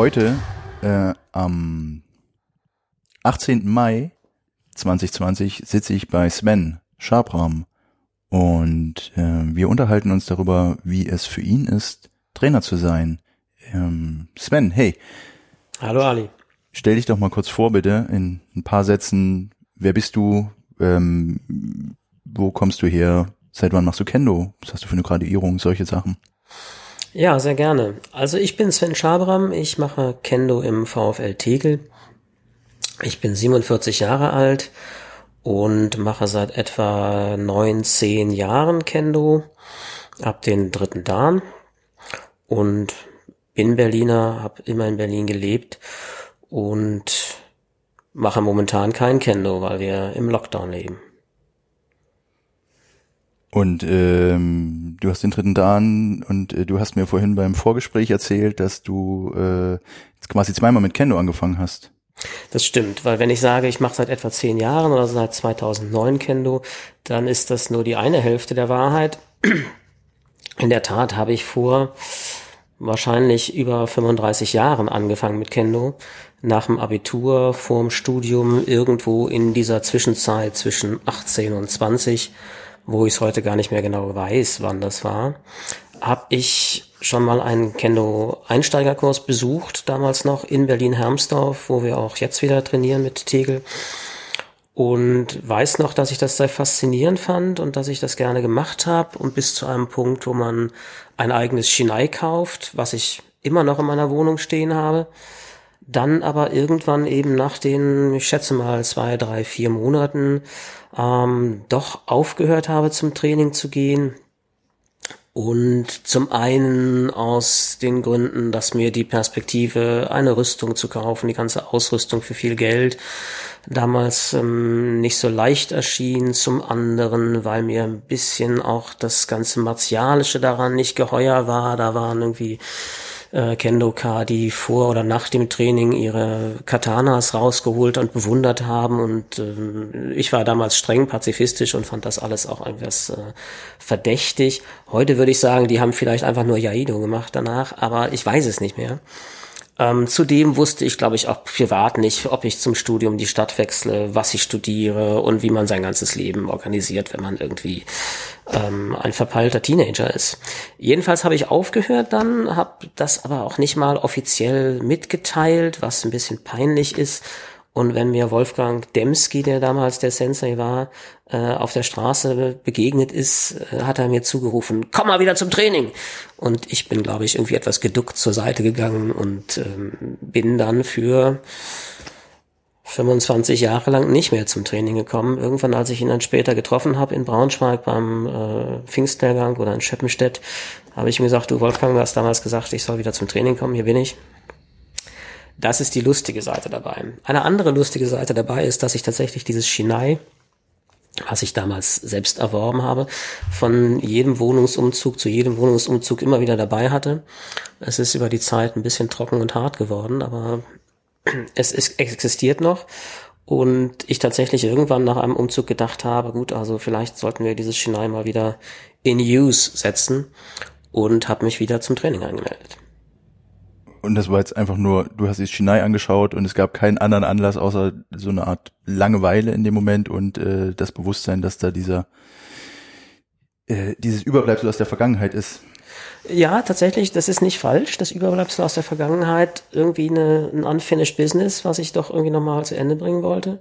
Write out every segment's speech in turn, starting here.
Heute, äh, am 18. Mai 2020, sitze ich bei Sven Schabram und äh, wir unterhalten uns darüber, wie es für ihn ist, Trainer zu sein. Ähm, Sven, hey, Hallo Ali. stell dich doch mal kurz vor, bitte, in ein paar Sätzen. Wer bist du? Ähm, wo kommst du her? Seit wann machst du Kendo? Was hast du für eine Graduierung? Solche Sachen. Ja, sehr gerne. Also ich bin Sven Schabram, ich mache Kendo im VfL Tegel. Ich bin 47 Jahre alt und mache seit etwa neun, zehn Jahren Kendo, ab den dritten Dan und bin Berliner, habe immer in Berlin gelebt und mache momentan kein Kendo, weil wir im Lockdown leben. Und ähm, du hast den dritten Dan und äh, du hast mir vorhin beim Vorgespräch erzählt, dass du äh, jetzt quasi zweimal mit Kendo angefangen hast. Das stimmt, weil wenn ich sage, ich mache seit etwa zehn Jahren oder seit 2009 Kendo, dann ist das nur die eine Hälfte der Wahrheit. In der Tat habe ich vor wahrscheinlich über 35 Jahren angefangen mit Kendo. Nach dem Abitur, vorm Studium, irgendwo in dieser Zwischenzeit zwischen 18 und 20, wo ich es heute gar nicht mehr genau weiß, wann das war, habe ich schon mal einen Kendo-Einsteigerkurs besucht, damals noch in Berlin-Hermsdorf, wo wir auch jetzt wieder trainieren mit Tegel. Und weiß noch, dass ich das sehr faszinierend fand und dass ich das gerne gemacht habe und bis zu einem Punkt, wo man ein eigenes Shinai kauft, was ich immer noch in meiner Wohnung stehen habe. Dann aber irgendwann eben nach den, ich schätze mal, zwei, drei, vier Monaten ähm, doch aufgehört habe, zum Training zu gehen, und zum einen aus den Gründen, dass mir die Perspektive, eine Rüstung zu kaufen, die ganze Ausrüstung für viel Geld, damals ähm, nicht so leicht erschien. Zum anderen, weil mir ein bisschen auch das ganze Martialische daran nicht geheuer war. Da waren irgendwie äh, Kendoka, die vor oder nach dem Training ihre Katanas rausgeholt und bewundert haben. Und äh, ich war damals streng pazifistisch und fand das alles auch etwas äh, verdächtig. Heute würde ich sagen, die haben vielleicht einfach nur Jaido gemacht danach, aber ich weiß es nicht mehr. Ähm, zudem wusste ich, glaube ich, auch privat nicht, ob ich zum Studium die Stadt wechsle, was ich studiere und wie man sein ganzes Leben organisiert, wenn man irgendwie ähm, ein verpeilter Teenager ist. Jedenfalls habe ich aufgehört dann, habe das aber auch nicht mal offiziell mitgeteilt, was ein bisschen peinlich ist. Und wenn mir Wolfgang Demski, der damals der Sensei war, äh, auf der Straße begegnet ist, äh, hat er mir zugerufen, komm mal wieder zum Training. Und ich bin, glaube ich, irgendwie etwas geduckt zur Seite gegangen und ähm, bin dann für 25 Jahre lang nicht mehr zum Training gekommen. Irgendwann, als ich ihn dann später getroffen habe in Braunschweig beim äh, Pfingstlehrgang oder in Schöppenstedt, habe ich ihm gesagt, du Wolfgang, du hast damals gesagt, ich soll wieder zum Training kommen, hier bin ich. Das ist die lustige Seite dabei. Eine andere lustige Seite dabei ist, dass ich tatsächlich dieses Shinai, was ich damals selbst erworben habe, von jedem Wohnungsumzug zu jedem Wohnungsumzug immer wieder dabei hatte. Es ist über die Zeit ein bisschen trocken und hart geworden, aber es ist, existiert noch. Und ich tatsächlich irgendwann nach einem Umzug gedacht habe, gut, also vielleicht sollten wir dieses Shinai mal wieder in Use setzen und habe mich wieder zum Training angemeldet. Und das war jetzt einfach nur, du hast die Shinai angeschaut und es gab keinen anderen Anlass außer so eine Art Langeweile in dem Moment und äh, das Bewusstsein, dass da dieser äh, dieses Überbleibsel aus der Vergangenheit ist. Ja, tatsächlich, das ist nicht falsch. Das Überbleibsel aus der Vergangenheit, irgendwie eine, ein unfinished Business, was ich doch irgendwie nochmal zu Ende bringen wollte.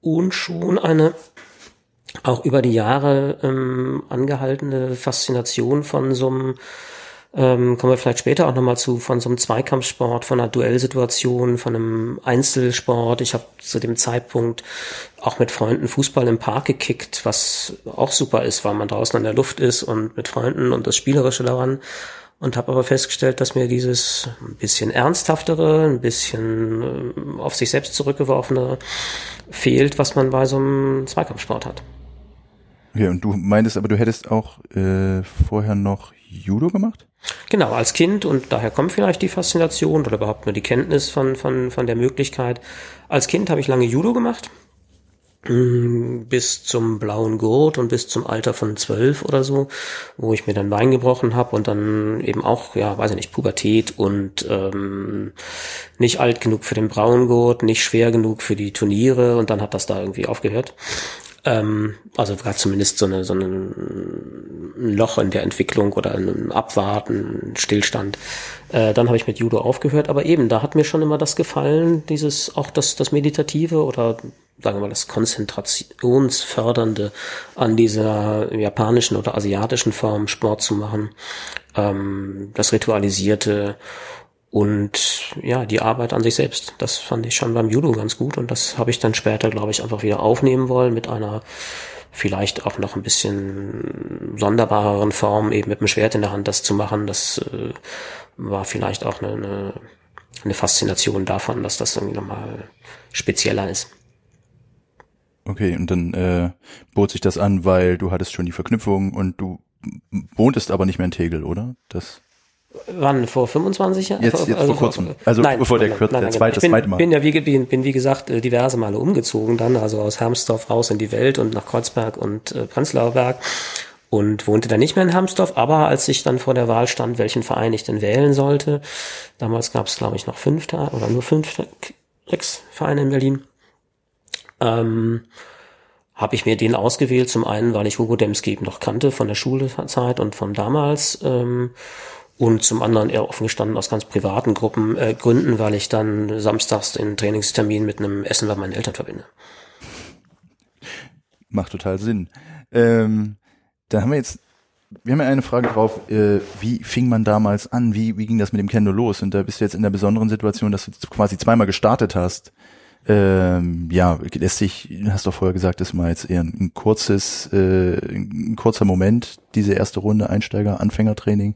Und schon eine auch über die Jahre ähm, angehaltene Faszination von so einem ähm, kommen wir vielleicht später auch nochmal zu, von so einem Zweikampfsport, von einer Duellsituation, von einem Einzelsport. Ich habe zu dem Zeitpunkt auch mit Freunden Fußball im Park gekickt, was auch super ist, weil man draußen an der Luft ist und mit Freunden und das Spielerische daran. Und habe aber festgestellt, dass mir dieses ein bisschen ernsthaftere, ein bisschen äh, auf sich selbst zurückgeworfene fehlt, was man bei so einem Zweikampfsport hat. Okay, und du meintest aber, du hättest auch äh, vorher noch Judo gemacht? Genau, als Kind und daher kommt vielleicht die Faszination oder überhaupt nur die Kenntnis von, von, von der Möglichkeit. Als Kind habe ich lange Judo gemacht, mm, bis zum blauen Gurt und bis zum Alter von zwölf oder so, wo ich mir dann Bein gebrochen habe und dann eben auch, ja, weiß ich nicht, Pubertät und ähm, nicht alt genug für den braunen Gurt, nicht schwer genug für die Turniere und dann hat das da irgendwie aufgehört. Ähm, also gerade zumindest so, eine, so eine, ein Loch in der Entwicklung oder ein Abwarten, Stillstand. Äh, dann habe ich mit Judo aufgehört, aber eben, da hat mir schon immer das gefallen, dieses auch das, das Meditative oder sagen wir mal das Konzentrationsfördernde an dieser japanischen oder asiatischen Form Sport zu machen, ähm, das Ritualisierte und ja, die Arbeit an sich selbst, das fand ich schon beim Judo ganz gut und das habe ich dann später, glaube ich, einfach wieder aufnehmen wollen mit einer vielleicht auch noch ein bisschen sonderbareren Form, eben mit dem Schwert in der Hand das zu machen. Das äh, war vielleicht auch eine, eine, eine Faszination davon, dass das irgendwie nochmal spezieller ist. Okay, und dann äh, bot sich das an, weil du hattest schon die Verknüpfung und du wohntest aber nicht mehr in Tegel, oder? Das Wann? Vor 25 Jahren? Jetzt, jetzt also vor kurzem. Also nein, bevor der, nein, nein, der zweite, ich bin, zweite Mal. Bin ja wie, bin, bin wie gesagt äh, diverse Male umgezogen dann, also aus Hermsdorf raus in die Welt und nach Kreuzberg und äh, Prenzlauer Berg und wohnte dann nicht mehr in Hermsdorf, aber als ich dann vor der Wahl stand, welchen Verein ich denn wählen sollte, damals gab es glaube ich noch fünf oder nur fünf, sechs Vereine in Berlin, ähm, habe ich mir den ausgewählt, zum einen, weil ich Hugo Demski eben noch kannte von der Schulzeit und von damals ähm, und zum anderen eher offen gestanden aus ganz privaten Gruppen, äh, Gründen, weil ich dann samstags den Trainingstermin mit einem Essen bei meinen Eltern verbinde. Macht total Sinn. Ähm, dann haben wir jetzt, wir haben ja eine Frage drauf, äh, wie fing man damals an? Wie, wie ging das mit dem Kendo los? Und da bist du jetzt in der besonderen Situation, dass du quasi zweimal gestartet hast. Ähm, ja, lässt sich, hast du vorher gesagt, das war jetzt eher ein kurzes, äh, ein kurzer Moment, diese erste Runde Einsteiger, Anfängertraining.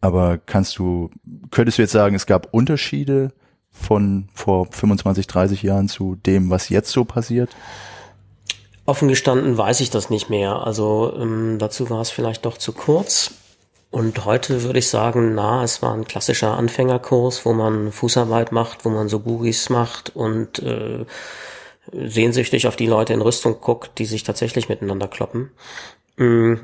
Aber kannst du, könntest du jetzt sagen, es gab Unterschiede von vor 25, 30 Jahren zu dem, was jetzt so passiert? Offen gestanden weiß ich das nicht mehr. Also ähm, dazu war es vielleicht doch zu kurz. Und heute würde ich sagen, na, es war ein klassischer Anfängerkurs, wo man Fußarbeit macht, wo man so Bugis macht und äh, sehnsüchtig auf die Leute in Rüstung guckt, die sich tatsächlich miteinander kloppen. Mm,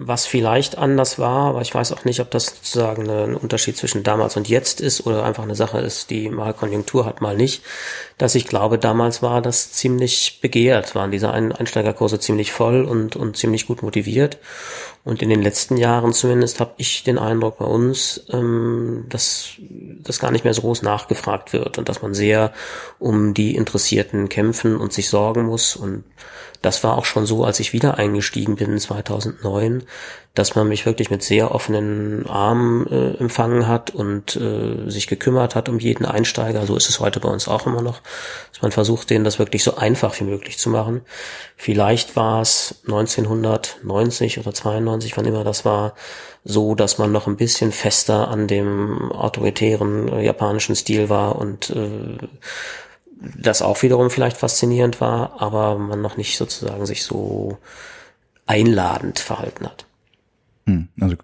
was vielleicht anders war, aber ich weiß auch nicht, ob das sozusagen ein Unterschied zwischen damals und jetzt ist oder einfach eine Sache ist, die mal Konjunktur hat, mal nicht, dass ich glaube, damals war das ziemlich begehrt, waren diese Einsteigerkurse ziemlich voll und, und ziemlich gut motiviert. Und in den letzten Jahren zumindest habe ich den Eindruck bei uns, ähm, dass das gar nicht mehr so groß nachgefragt wird und dass man sehr um die Interessierten kämpfen und sich sorgen muss. Und das war auch schon so, als ich wieder eingestiegen bin 2009, dass man mich wirklich mit sehr offenen Armen äh, empfangen hat und äh, sich gekümmert hat um jeden Einsteiger. So ist es heute bei uns auch immer noch, dass man versucht, denen das wirklich so einfach wie möglich zu machen. Vielleicht war es 1990 oder 92, wann immer das war, so, dass man noch ein bisschen fester an dem autoritären äh, japanischen Stil war und äh, das auch wiederum vielleicht faszinierend war, aber man noch nicht sozusagen sich so einladend verhalten hat. Hm, also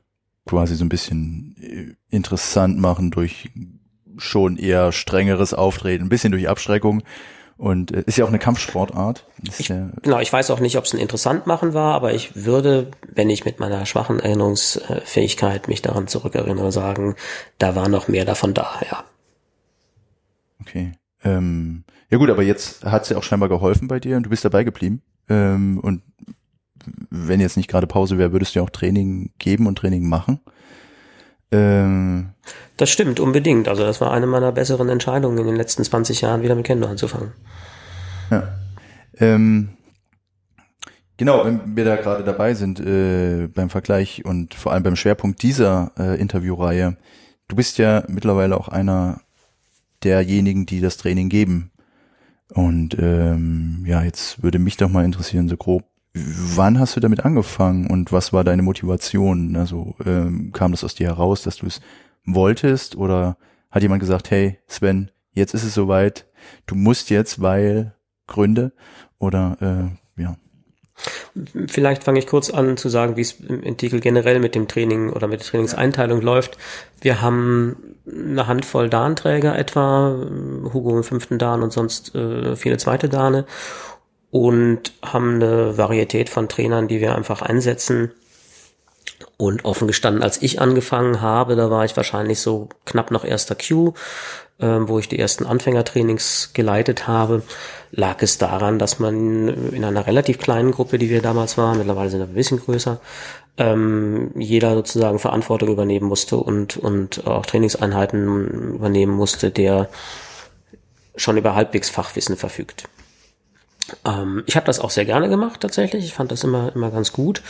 quasi so ein bisschen äh, interessant machen durch schon eher strengeres Auftreten, ein bisschen durch Abschreckung. Und äh, ist ja auch eine Kampfsportart. Ich, ja genau, ich weiß auch nicht, ob es ein interessant machen war, aber ich würde, wenn ich mit meiner schwachen Erinnerungsfähigkeit mich daran zurückerinnere, sagen, da war noch mehr davon da, ja. Okay. Ähm, ja gut, aber jetzt hat es ja auch scheinbar geholfen bei dir und du bist dabei geblieben. Ähm, und wenn jetzt nicht gerade Pause wäre, würdest du ja auch Training geben und Training machen. Ähm, das stimmt, unbedingt. Also das war eine meiner besseren Entscheidungen in den letzten 20 Jahren, wieder mit Kendo anzufangen. Ja. Ähm, genau, wenn wir da gerade dabei sind äh, beim Vergleich und vor allem beim Schwerpunkt dieser äh, Interviewreihe, du bist ja mittlerweile auch einer derjenigen, die das Training geben. Und ähm, ja, jetzt würde mich doch mal interessieren, so grob, wann hast du damit angefangen und was war deine Motivation? Also ähm, kam das aus dir heraus, dass du es wolltest oder hat jemand gesagt, hey Sven, jetzt ist es soweit, du musst jetzt, weil Gründe oder äh, ja. Vielleicht fange ich kurz an zu sagen, wie es im Titel generell mit dem Training oder mit der Trainingseinteilung läuft. Wir haben eine Handvoll Darnträger etwa, Hugo im fünften Dan und sonst äh, viele zweite Dane und haben eine Varietät von Trainern, die wir einfach einsetzen. Und offen gestanden, als ich angefangen habe, da war ich wahrscheinlich so knapp noch erster Q, äh, wo ich die ersten Anfängertrainings geleitet habe lag es daran, dass man in einer relativ kleinen Gruppe, die wir damals waren, mittlerweile sind wir ein bisschen größer, ähm, jeder sozusagen Verantwortung übernehmen musste und, und auch Trainingseinheiten übernehmen musste, der schon über halbwegs Fachwissen verfügt. Ähm, ich habe das auch sehr gerne gemacht tatsächlich. Ich fand das immer, immer ganz gut.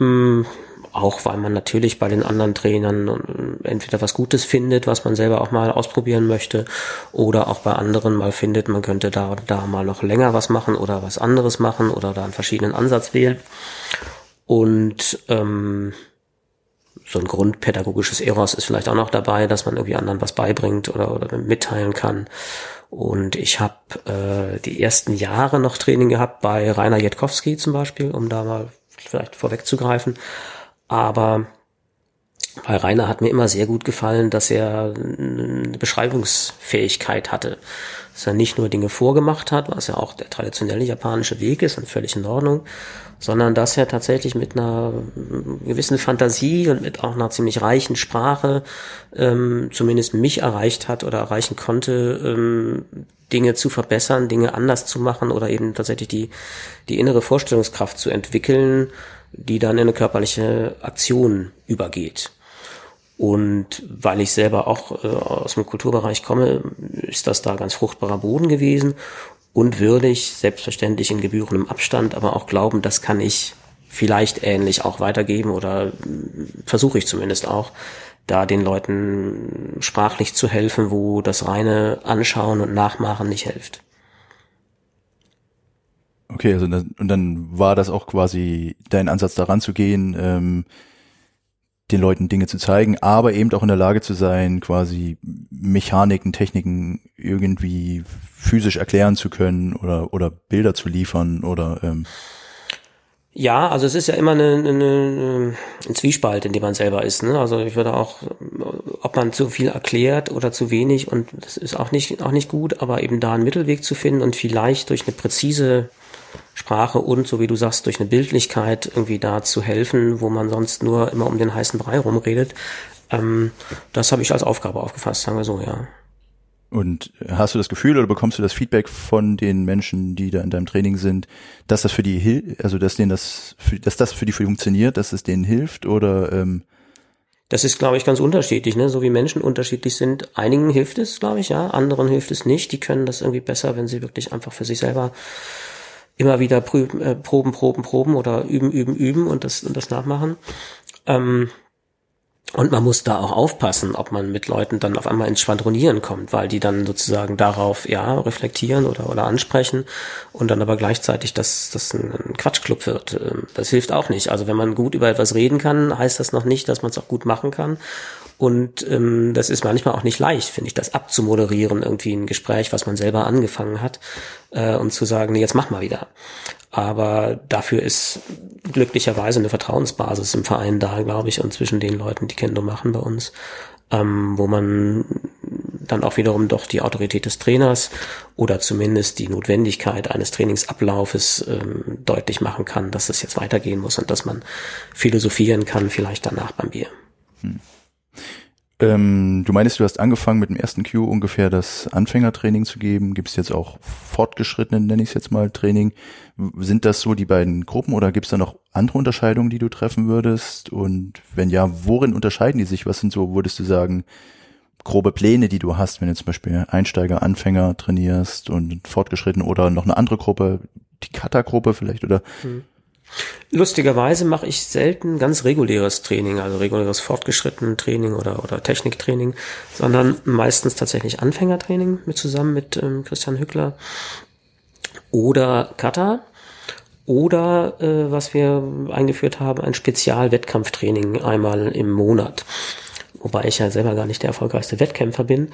Ähm, auch weil man natürlich bei den anderen Trainern entweder was Gutes findet, was man selber auch mal ausprobieren möchte, oder auch bei anderen mal findet, man könnte da da mal noch länger was machen oder was anderes machen oder da einen verschiedenen Ansatz wählen. Und ähm, so ein grundpädagogisches Eros ist vielleicht auch noch dabei, dass man irgendwie anderen was beibringt oder, oder mitteilen kann. Und ich habe äh, die ersten Jahre noch Training gehabt bei Rainer Jetkowski zum Beispiel, um da mal vielleicht vorwegzugreifen. Aber bei Rainer hat mir immer sehr gut gefallen, dass er eine Beschreibungsfähigkeit hatte. Dass er nicht nur Dinge vorgemacht hat, was ja auch der traditionelle japanische Weg ist und völlig in Ordnung, sondern dass er tatsächlich mit einer gewissen Fantasie und mit auch einer ziemlich reichen Sprache ähm, zumindest mich erreicht hat oder erreichen konnte, ähm, Dinge zu verbessern, Dinge anders zu machen oder eben tatsächlich die, die innere Vorstellungskraft zu entwickeln, die dann in eine körperliche Aktion übergeht. Und weil ich selber auch äh, aus dem Kulturbereich komme, ist das da ganz fruchtbarer Boden gewesen und würde ich selbstverständlich in gebührendem Abstand, aber auch glauben, das kann ich vielleicht ähnlich auch weitergeben oder versuche ich zumindest auch, da den Leuten sprachlich zu helfen, wo das reine Anschauen und Nachmachen nicht hilft. Okay, also das, und dann war das auch quasi dein Ansatz daran zu gehen, ähm, den Leuten Dinge zu zeigen, aber eben auch in der Lage zu sein, quasi Mechaniken, Techniken irgendwie physisch erklären zu können oder oder Bilder zu liefern oder ähm, ja, also es ist ja immer eine, eine, ein Zwiespalt, in dem man selber ist. Ne? Also ich würde auch, ob man zu viel erklärt oder zu wenig, und das ist auch nicht, auch nicht gut, aber eben da einen Mittelweg zu finden und vielleicht durch eine präzise Sprache und, so wie du sagst, durch eine Bildlichkeit irgendwie da zu helfen, wo man sonst nur immer um den heißen Brei rumredet. Ähm, das habe ich als Aufgabe aufgefasst, sagen wir so, ja. Und hast du das Gefühl oder bekommst du das Feedback von den Menschen, die da in deinem Training sind, dass das für die hilft, also dass denen das, für, dass das für die funktioniert, dass es denen hilft oder ähm das ist, glaube ich, ganz unterschiedlich, ne? So wie Menschen unterschiedlich sind. Einigen hilft es, glaube ich, ja. Anderen hilft es nicht. Die können das irgendwie besser, wenn sie wirklich einfach für sich selber immer wieder prüben, äh, proben, proben, proben oder üben, üben, üben und das, und das nachmachen. Ähm, und man muss da auch aufpassen, ob man mit Leuten dann auf einmal ins Schwadronieren kommt, weil die dann sozusagen darauf ja reflektieren oder, oder ansprechen und dann aber gleichzeitig, dass das ein Quatschclub wird. Ähm, das hilft auch nicht. Also wenn man gut über etwas reden kann, heißt das noch nicht, dass man es auch gut machen kann. Und ähm, das ist manchmal auch nicht leicht, finde ich, das abzumoderieren, irgendwie ein Gespräch, was man selber angefangen hat, äh, und zu sagen, nee, jetzt mach mal wieder. Aber dafür ist glücklicherweise eine Vertrauensbasis im Verein da, glaube ich, und zwischen den Leuten, die Kendo machen bei uns, ähm, wo man dann auch wiederum doch die Autorität des Trainers oder zumindest die Notwendigkeit eines Trainingsablaufes ähm, deutlich machen kann, dass es jetzt weitergehen muss und dass man philosophieren kann, vielleicht danach beim Bier. Hm. Ähm, du meinst, du hast angefangen mit dem ersten Q ungefähr das Anfängertraining zu geben. Gibt es jetzt auch fortgeschrittenen, nenne ich es jetzt mal, Training? Sind das so die beiden Gruppen oder gibt es da noch andere Unterscheidungen, die du treffen würdest? Und wenn ja, worin unterscheiden die sich? Was sind so, würdest du sagen, grobe Pläne, die du hast, wenn du zum Beispiel Einsteiger, Anfänger trainierst und fortgeschritten oder noch eine andere Gruppe, die Kata-Gruppe vielleicht oder? Hm. Lustigerweise mache ich selten ganz reguläres Training, also reguläres fortgeschrittenen Training oder, oder Techniktraining, sondern meistens tatsächlich Anfängertraining mit zusammen mit ähm, Christian Hückler oder Kata oder äh, was wir eingeführt haben, ein Spezialwettkampftraining einmal im Monat. Wobei ich ja selber gar nicht der erfolgreichste Wettkämpfer bin,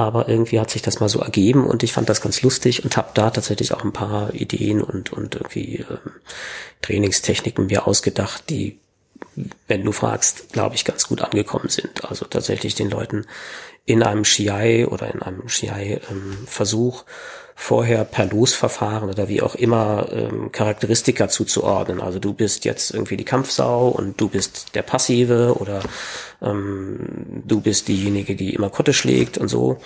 aber irgendwie hat sich das mal so ergeben und ich fand das ganz lustig und habe da tatsächlich auch ein paar Ideen und, und irgendwie ähm, Trainingstechniken mir ausgedacht, die, wenn du fragst, glaube ich, ganz gut angekommen sind. Also tatsächlich den Leuten in einem Shiai oder in einem Shiai-Versuch ähm, vorher per Losverfahren oder wie auch immer ähm, Charakteristika zuzuordnen. Also du bist jetzt irgendwie die Kampfsau und du bist der Passive oder ähm, du bist diejenige, die immer Kotte schlägt und so.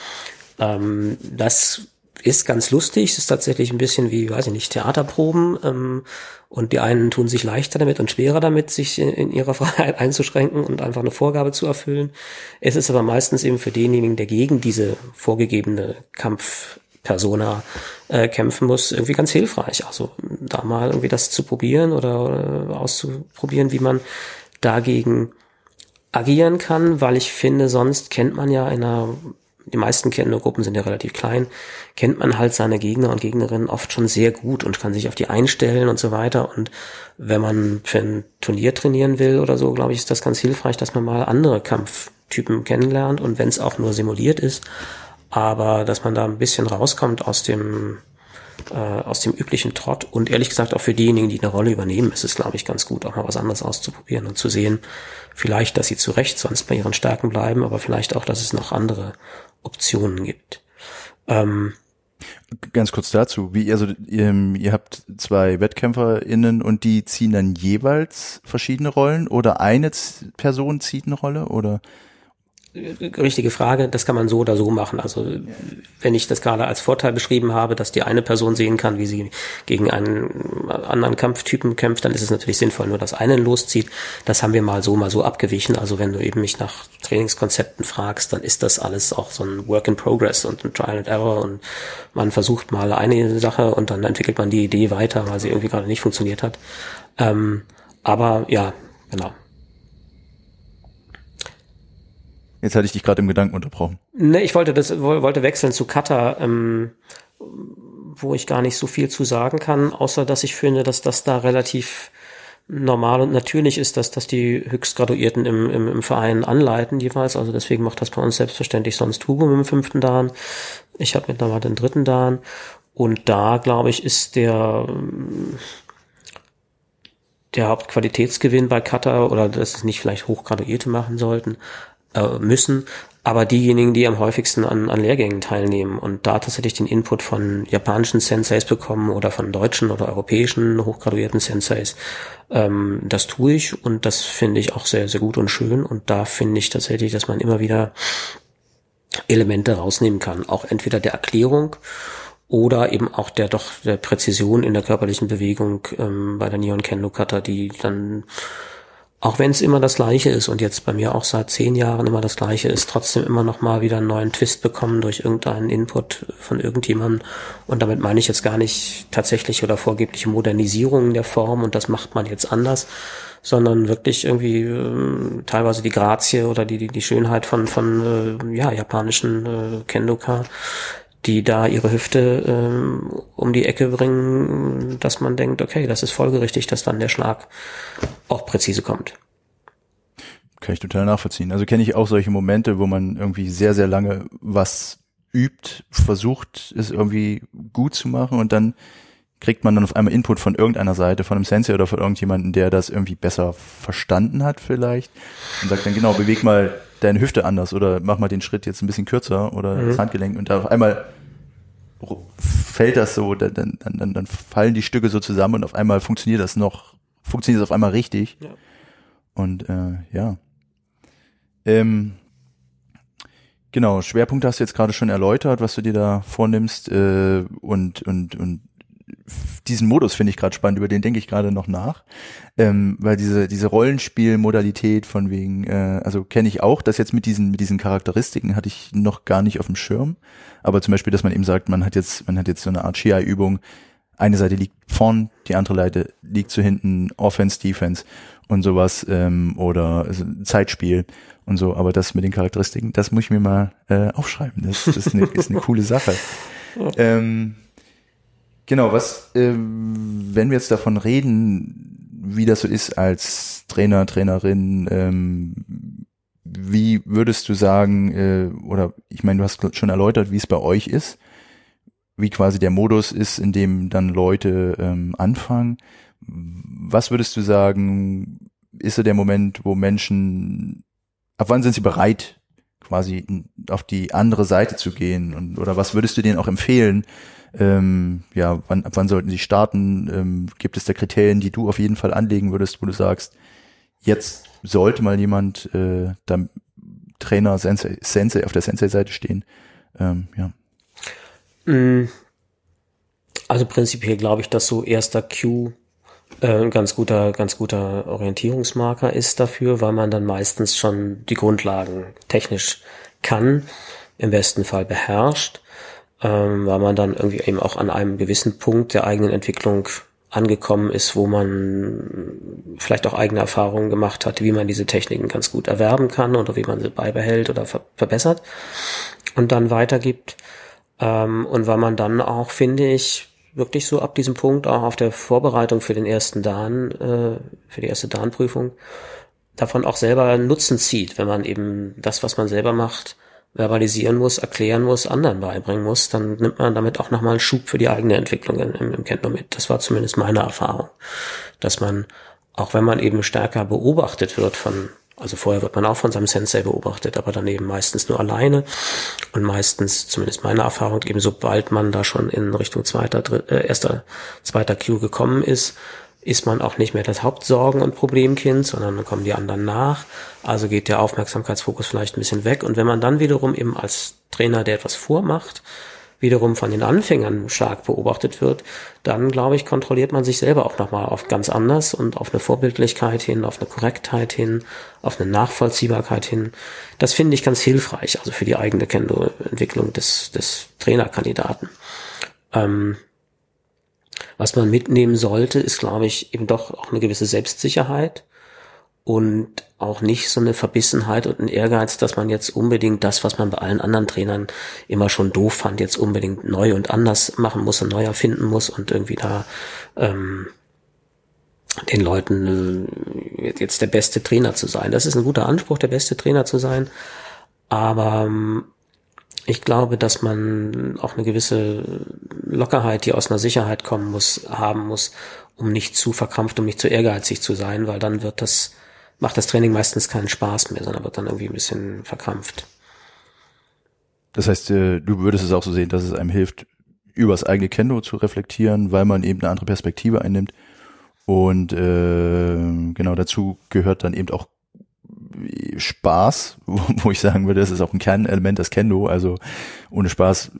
Ähm, das ist ganz lustig, es ist tatsächlich ein bisschen wie, weiß ich nicht, Theaterproben. Ähm, und die einen tun sich leichter damit und schwerer damit, sich in, in ihrer Freiheit einzuschränken und einfach eine Vorgabe zu erfüllen. Es ist aber meistens eben für denjenigen, der gegen diese vorgegebene Kampf Persona äh, kämpfen muss, irgendwie ganz hilfreich. Also da mal irgendwie das zu probieren oder, oder auszuprobieren, wie man dagegen agieren kann, weil ich finde, sonst kennt man ja in einer, die meisten Kennergruppen sind ja relativ klein, kennt man halt seine Gegner und Gegnerinnen oft schon sehr gut und kann sich auf die einstellen und so weiter. Und wenn man für ein Turnier trainieren will oder so, glaube ich, ist das ganz hilfreich, dass man mal andere Kampftypen kennenlernt und wenn es auch nur simuliert ist, aber dass man da ein bisschen rauskommt aus dem äh, aus dem üblichen Trott und ehrlich gesagt auch für diejenigen, die eine Rolle übernehmen, ist es, glaube ich, ganz gut, auch mal was anderes auszuprobieren und zu sehen, vielleicht, dass sie zu Recht sonst bei ihren Stärken bleiben, aber vielleicht auch, dass es noch andere Optionen gibt. Ähm, Ganz kurz dazu, wie also ihr, ihr habt zwei WettkämpferInnen und die ziehen dann jeweils verschiedene Rollen oder eine Person zieht eine Rolle oder richtige Frage, das kann man so oder so machen. Also wenn ich das gerade als Vorteil beschrieben habe, dass die eine Person sehen kann, wie sie gegen einen anderen Kampftypen kämpft, dann ist es natürlich sinnvoll, nur dass einen loszieht. Das haben wir mal so, mal so abgewichen. Also wenn du eben mich nach Trainingskonzepten fragst, dann ist das alles auch so ein Work in Progress und ein Trial and Error und man versucht mal eine Sache und dann entwickelt man die Idee weiter, weil sie irgendwie gerade nicht funktioniert hat. Ähm, aber ja, genau. Jetzt hatte ich dich gerade im Gedanken unterbrochen. Ne, ich wollte das wollte wechseln zu Kata, ähm, wo ich gar nicht so viel zu sagen kann, außer dass ich finde, dass das da relativ normal und natürlich ist, dass das die Höchstgraduierten im, im, im Verein anleiten jeweils. Also deswegen macht das bei uns selbstverständlich sonst Hugo mit dem fünften Dan. Ich habe mittlerweile den dritten Dan. Und da, glaube ich, ist der der Hauptqualitätsgewinn bei Kata oder dass es nicht vielleicht Hochgraduierte machen sollten, äh, müssen, aber diejenigen, die am häufigsten an, an Lehrgängen teilnehmen und da tatsächlich den Input von japanischen Senseis bekommen oder von deutschen oder europäischen hochgraduierten Senseis, ähm, das tue ich und das finde ich auch sehr, sehr gut und schön und da finde ich tatsächlich, dass man immer wieder Elemente rausnehmen kann, auch entweder der Erklärung oder eben auch der doch der Präzision in der körperlichen Bewegung ähm, bei der Neon Kendo Kata, die dann auch wenn es immer das Gleiche ist und jetzt bei mir auch seit zehn Jahren immer das Gleiche ist, trotzdem immer noch mal wieder einen neuen Twist bekommen durch irgendeinen Input von irgendjemandem. Und damit meine ich jetzt gar nicht tatsächlich oder vorgebliche Modernisierungen der Form und das macht man jetzt anders, sondern wirklich irgendwie äh, teilweise die Grazie oder die, die, die Schönheit von, von äh, ja, japanischen äh, Kendoka, die da ihre Hüfte ähm, um die Ecke bringen, dass man denkt, okay, das ist folgerichtig, dass dann der Schlag auch präzise kommt. Kann ich total nachvollziehen. Also kenne ich auch solche Momente, wo man irgendwie sehr, sehr lange was übt, versucht, es irgendwie gut zu machen und dann kriegt man dann auf einmal Input von irgendeiner Seite, von einem Sensei oder von irgendjemandem, der das irgendwie besser verstanden hat vielleicht und sagt dann genau, beweg mal deine Hüfte anders oder mach mal den Schritt jetzt ein bisschen kürzer oder mhm. das Handgelenk und auf einmal fällt das so, dann, dann, dann, dann fallen die Stücke so zusammen und auf einmal funktioniert das noch, funktioniert das auf einmal richtig. Ja. Und äh, ja. Ähm, genau, Schwerpunkte hast du jetzt gerade schon erläutert, was du dir da vornimmst äh, und, und, und diesen Modus finde ich gerade spannend, über den denke ich gerade noch nach, ähm, weil diese diese Rollenspielmodalität von wegen, äh, also kenne ich auch, das jetzt mit diesen mit diesen Charakteristiken hatte ich noch gar nicht auf dem Schirm, aber zum Beispiel, dass man eben sagt, man hat jetzt man hat jetzt so eine Art Shia-Übung, eine Seite liegt vorn, die andere Seite liegt zu hinten, Offense, Defense und sowas ähm, oder also Zeitspiel und so, aber das mit den Charakteristiken, das muss ich mir mal äh, aufschreiben, das, das ist, eine, ist eine coole Sache. Ähm, Genau, was, äh, wenn wir jetzt davon reden, wie das so ist als Trainer, Trainerin, ähm, wie würdest du sagen, äh, oder ich meine, du hast schon erläutert, wie es bei euch ist, wie quasi der Modus ist, in dem dann Leute ähm, anfangen. Was würdest du sagen, ist so der Moment, wo Menschen, ab wann sind sie bereit, quasi auf die andere Seite zu gehen? Und, oder was würdest du denen auch empfehlen? Ähm, ja, wann, ab wann sollten sie starten? Ähm, gibt es da Kriterien, die du auf jeden Fall anlegen würdest, wo du sagst, jetzt sollte mal jemand äh, da Trainer, Sensei, Sensei auf der Sensei-Seite stehen? Ähm, ja. Mm. Also prinzipiell glaube ich, dass so erster Q äh, ein ganz guter, ganz guter Orientierungsmarker ist dafür, weil man dann meistens schon die Grundlagen technisch kann, im besten Fall beherrscht, ähm, weil man dann irgendwie eben auch an einem gewissen Punkt der eigenen Entwicklung angekommen ist, wo man vielleicht auch eigene Erfahrungen gemacht hat, wie man diese Techniken ganz gut erwerben kann oder wie man sie beibehält oder ver verbessert und dann weitergibt. Ähm, und weil man dann auch, finde ich, wirklich so ab diesem Punkt auch auf der Vorbereitung für den ersten Dan, äh, für die erste Dan-Prüfung, davon auch selber Nutzen zieht, wenn man eben das, was man selber macht, verbalisieren muss, erklären muss, anderen beibringen muss, dann nimmt man damit auch nochmal einen Schub für die eigene Entwicklung im, im Kendo mit. Das war zumindest meine Erfahrung, dass man, auch wenn man eben stärker beobachtet wird von also vorher wird man auch von seinem Sensei beobachtet, aber dann eben meistens nur alleine und meistens, zumindest meine Erfahrung, eben sobald man da schon in Richtung zweiter, dritter, äh, erster, zweiter Q gekommen ist, ist man auch nicht mehr das Hauptsorgen- und Problemkind, sondern dann kommen die anderen nach. Also geht der Aufmerksamkeitsfokus vielleicht ein bisschen weg. Und wenn man dann wiederum eben als Trainer, der etwas vormacht, wiederum von den Anfängern stark beobachtet wird, dann glaube ich, kontrolliert man sich selber auch nochmal auf ganz anders und auf eine Vorbildlichkeit hin, auf eine Korrektheit hin, auf eine Nachvollziehbarkeit hin. Das finde ich ganz hilfreich, also für die eigene Kendo-Entwicklung des, des Trainerkandidaten. Ähm, was man mitnehmen sollte, ist, glaube ich, eben doch auch eine gewisse Selbstsicherheit und auch nicht so eine Verbissenheit und ein Ehrgeiz, dass man jetzt unbedingt das, was man bei allen anderen Trainern immer schon doof fand, jetzt unbedingt neu und anders machen muss und neu erfinden muss und irgendwie da ähm, den Leuten äh, jetzt der beste Trainer zu sein. Das ist ein guter Anspruch, der beste Trainer zu sein. Aber ähm, ich glaube, dass man auch eine gewisse Lockerheit, die aus einer Sicherheit kommen muss, haben muss, um nicht zu verkrampft, um nicht zu ehrgeizig zu sein, weil dann wird das macht das Training meistens keinen Spaß mehr, sondern wird dann irgendwie ein bisschen verkrampft. Das heißt, äh, du würdest es auch so sehen, dass es einem hilft, über das eigene Kendo zu reflektieren, weil man eben eine andere Perspektive einnimmt. Und äh, genau dazu gehört dann eben auch Spaß, wo, ich sagen würde, das ist auch ein Kernelement des Kendo. Also ohne Spaß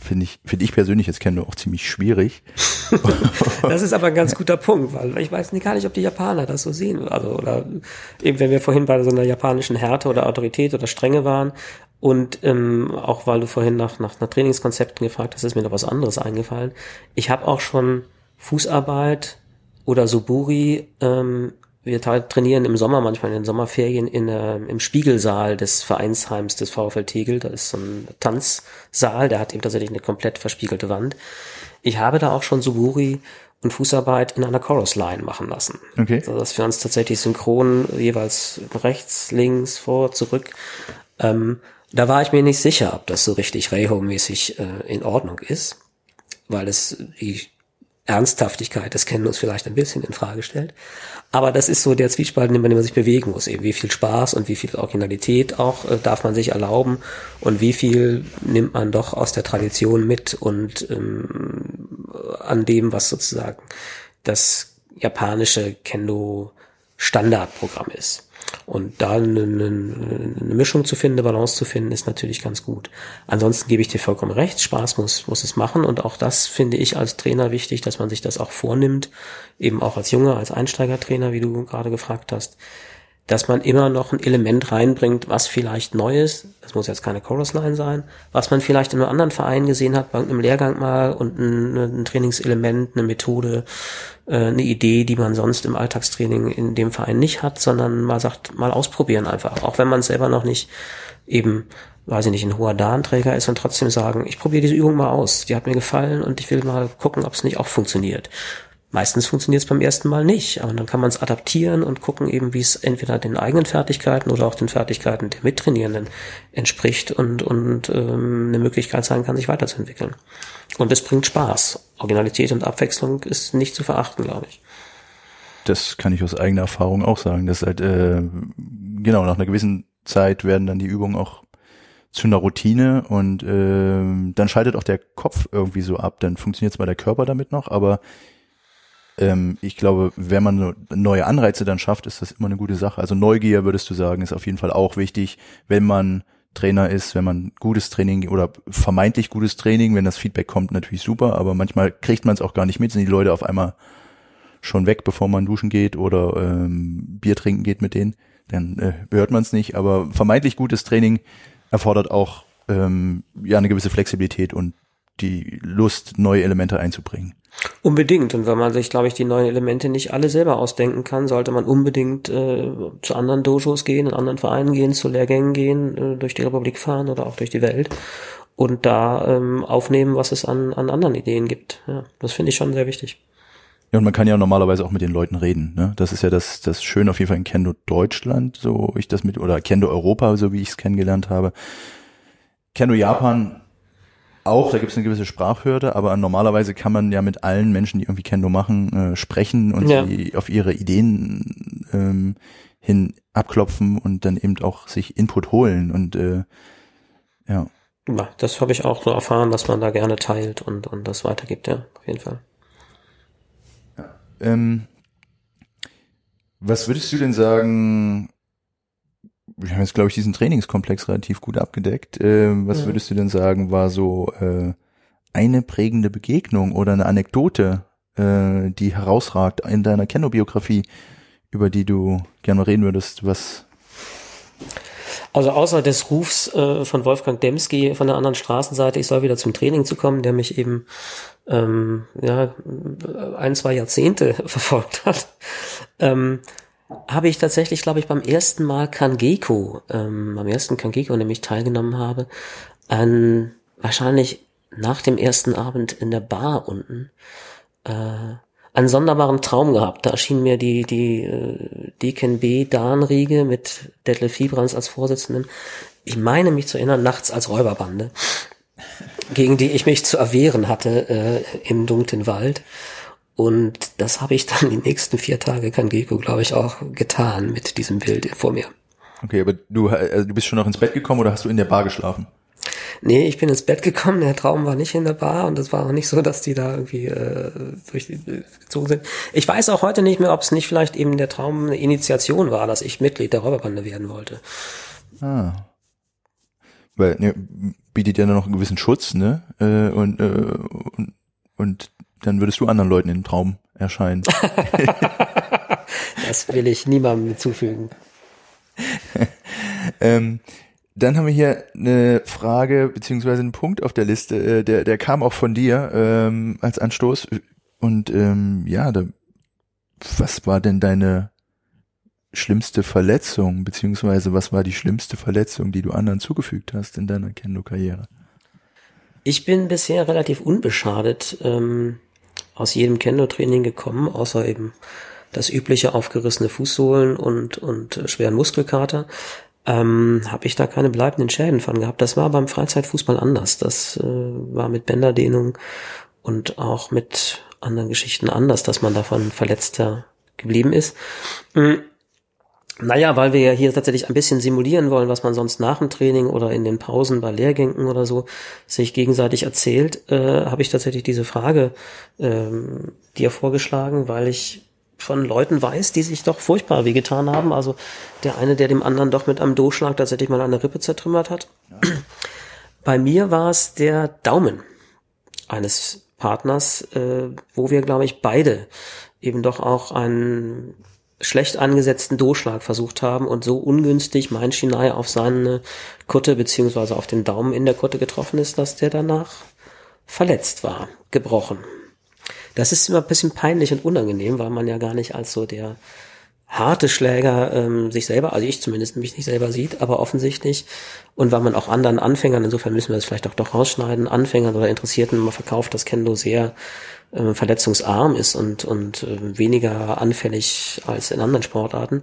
finde ich, finde ich persönlich jetzt Kendo auch ziemlich schwierig. das ist aber ein ganz guter Punkt, weil ich weiß gar nicht, ob die Japaner das so sehen. Also, oder eben, wenn wir vorhin bei so einer japanischen Härte oder Autorität oder Strenge waren, und ähm, auch weil du vorhin nach, nach, nach Trainingskonzepten gefragt hast, ist mir noch was anderes eingefallen. Ich habe auch schon Fußarbeit oder Suburi ähm, wir trainieren im Sommer manchmal in den Sommerferien in, äh, im Spiegelsaal des Vereinsheims des VfL Tegel. Da ist so ein Tanzsaal, der hat eben tatsächlich eine komplett verspiegelte Wand. Ich habe da auch schon Suburi und Fußarbeit in einer Chorus Line machen lassen. Okay. Also dass wir uns tatsächlich synchron jeweils rechts, links, vor, zurück. Ähm, da war ich mir nicht sicher, ob das so richtig Reho-mäßig äh, in Ordnung ist, weil es die Ernsthaftigkeit des Kennens vielleicht ein bisschen in Frage stellt. Aber das ist so der Zwiespalt, in dem man sich bewegen muss. Eben wie viel Spaß und wie viel Originalität auch äh, darf man sich erlauben und wie viel nimmt man doch aus der Tradition mit und ähm, an dem, was sozusagen das japanische Kendo Standardprogramm ist. Und da eine, eine, Mischung zu finden, eine Balance zu finden, ist natürlich ganz gut. Ansonsten gebe ich dir vollkommen recht, Spaß muss, muss es machen. Und auch das finde ich als Trainer wichtig, dass man sich das auch vornimmt, eben auch als Junge, als Einsteigertrainer, wie du gerade gefragt hast, dass man immer noch ein Element reinbringt, was vielleicht neu ist. Das muss jetzt keine Chorus Line sein, was man vielleicht in einem anderen Verein gesehen hat, bei einem Lehrgang mal und ein, ein Trainingselement, eine Methode, äh, eine Idee, die man sonst im Alltagstraining in dem Verein nicht hat, sondern mal sagt, mal ausprobieren einfach. Auch wenn man selber noch nicht eben, weiß ich nicht, ein hoher Dahnträger ist und trotzdem sagen, ich probiere diese Übung mal aus. Die hat mir gefallen und ich will mal gucken, ob es nicht auch funktioniert Meistens funktioniert es beim ersten Mal nicht, aber dann kann man es adaptieren und gucken eben, wie es entweder den eigenen Fertigkeiten oder auch den Fertigkeiten der Mittrainierenden entspricht und, und ähm, eine Möglichkeit sein kann, sich weiterzuentwickeln. Und es bringt Spaß. Originalität und Abwechslung ist nicht zu verachten, glaube ich. Das kann ich aus eigener Erfahrung auch sagen. Dass halt, äh, genau, nach einer gewissen Zeit werden dann die Übungen auch zu einer Routine und äh, dann schaltet auch der Kopf irgendwie so ab. Dann funktioniert zwar der Körper damit noch, aber ähm, ich glaube, wenn man neue Anreize dann schafft, ist das immer eine gute Sache. Also Neugier, würdest du sagen, ist auf jeden Fall auch wichtig, wenn man Trainer ist, wenn man gutes Training oder vermeintlich gutes Training, wenn das Feedback kommt, natürlich super, aber manchmal kriegt man es auch gar nicht mit, sind die Leute auf einmal schon weg, bevor man duschen geht oder ähm, Bier trinken geht mit denen, dann äh, hört man es nicht. Aber vermeintlich gutes Training erfordert auch ähm, ja eine gewisse Flexibilität und die Lust, neue Elemente einzubringen. Unbedingt. Und wenn man sich, glaube ich, die neuen Elemente nicht alle selber ausdenken kann, sollte man unbedingt äh, zu anderen Dojos gehen, in anderen Vereinen gehen, zu Lehrgängen gehen, äh, durch die Republik fahren oder auch durch die Welt und da ähm, aufnehmen, was es an, an anderen Ideen gibt. Ja, das finde ich schon sehr wichtig. Ja, und man kann ja normalerweise auch mit den Leuten reden. Ne? Das ist ja das, das Schöne auf jeden Fall in Kendo Deutschland, so ich das mit, oder Kendo Europa, so wie ich es kennengelernt habe. Kendo Japan auch, da gibt es eine gewisse Sprachhürde, aber normalerweise kann man ja mit allen Menschen, die irgendwie Kendo machen, äh, sprechen und ja. sie auf ihre Ideen ähm, hin abklopfen und dann eben auch sich Input holen und äh, ja. Ja, das habe ich auch so erfahren, dass man da gerne teilt und, und das weitergibt, ja, auf jeden Fall. Ja. Ähm, was würdest du denn sagen, wir haben jetzt, glaube ich, diesen Trainingskomplex relativ gut abgedeckt. Äh, was ja. würdest du denn sagen, war so äh, eine prägende Begegnung oder eine Anekdote, äh, die herausragt in deiner Kenno-Biografie, über die du gerne reden würdest? Was? Also außer des Rufs äh, von Wolfgang Demski von der anderen Straßenseite, ich soll wieder zum Training zu kommen, der mich eben ähm, ja ein zwei Jahrzehnte verfolgt hat. Ähm, habe ich tatsächlich, glaube ich, beim ersten Mal Kangeko, ähm, beim ersten Kangeko nämlich teilgenommen habe, an wahrscheinlich nach dem ersten Abend in der Bar unten, äh, einen sonderbaren Traum gehabt. Da erschien mir die, die äh, Deacon B. Dahnriege mit Detlef Fiebrans als Vorsitzenden. Ich meine mich zu erinnern, nachts als Räuberbande, gegen die ich mich zu erwehren hatte äh, im dunklen Wald. Und das habe ich dann die nächsten vier Tage Kangeko, glaube ich, auch getan mit diesem Bild vor mir. Okay, aber du, also du bist schon noch ins Bett gekommen oder hast du in der Bar geschlafen? Nee, ich bin ins Bett gekommen, der Traum war nicht in der Bar und es war auch nicht so, dass die da irgendwie äh, durchgezogen sind. Ich weiß auch heute nicht mehr, ob es nicht vielleicht eben der Traum eine Initiation war, dass ich Mitglied der Räuberbande werden wollte. Ah. Weil, ne, bietet ja noch einen gewissen Schutz, ne? Äh, und, äh, und, und dann würdest du anderen Leuten im Traum erscheinen. das will ich niemandem hinzufügen. ähm, dann haben wir hier eine Frage beziehungsweise einen Punkt auf der Liste, äh, der, der kam auch von dir ähm, als Anstoß. Und ähm, ja, da, was war denn deine schlimmste Verletzung, beziehungsweise was war die schlimmste Verletzung, die du anderen zugefügt hast in deiner Kendo-Karriere? Ich bin bisher relativ unbeschadet ähm, aus jedem Kendo-Training gekommen, außer eben das übliche aufgerissene Fußsohlen und, und äh, schweren Muskelkater, ähm, habe ich da keine bleibenden Schäden von gehabt. Das war beim Freizeitfußball anders. Das äh, war mit Bänderdehnung und auch mit anderen Geschichten anders, dass man davon verletzter geblieben ist. Mhm. Naja, weil wir ja hier tatsächlich ein bisschen simulieren wollen, was man sonst nach dem Training oder in den Pausen bei Lehrgängen oder so sich gegenseitig erzählt, äh, habe ich tatsächlich diese Frage ähm, dir vorgeschlagen, weil ich von Leuten weiß, die sich doch furchtbar wehgetan haben. Also der eine, der dem anderen doch mit einem Doschlag tatsächlich mal eine Rippe zertrümmert hat. Ja. Bei mir war es der Daumen eines Partners, äh, wo wir, glaube ich, beide eben doch auch einen schlecht angesetzten Doschlag versucht haben und so ungünstig mein Shinai auf seine Kutte beziehungsweise auf den Daumen in der Kutte getroffen ist, dass der danach verletzt war, gebrochen. Das ist immer ein bisschen peinlich und unangenehm, weil man ja gar nicht als so der harte Schläger ähm, sich selber, also ich zumindest mich nicht selber sieht, aber offensichtlich und weil man auch anderen Anfängern, insofern müssen wir das vielleicht auch doch rausschneiden, Anfängern oder Interessierten, man verkauft das Kendo sehr äh, verletzungsarm ist und, und äh, weniger anfällig als in anderen Sportarten.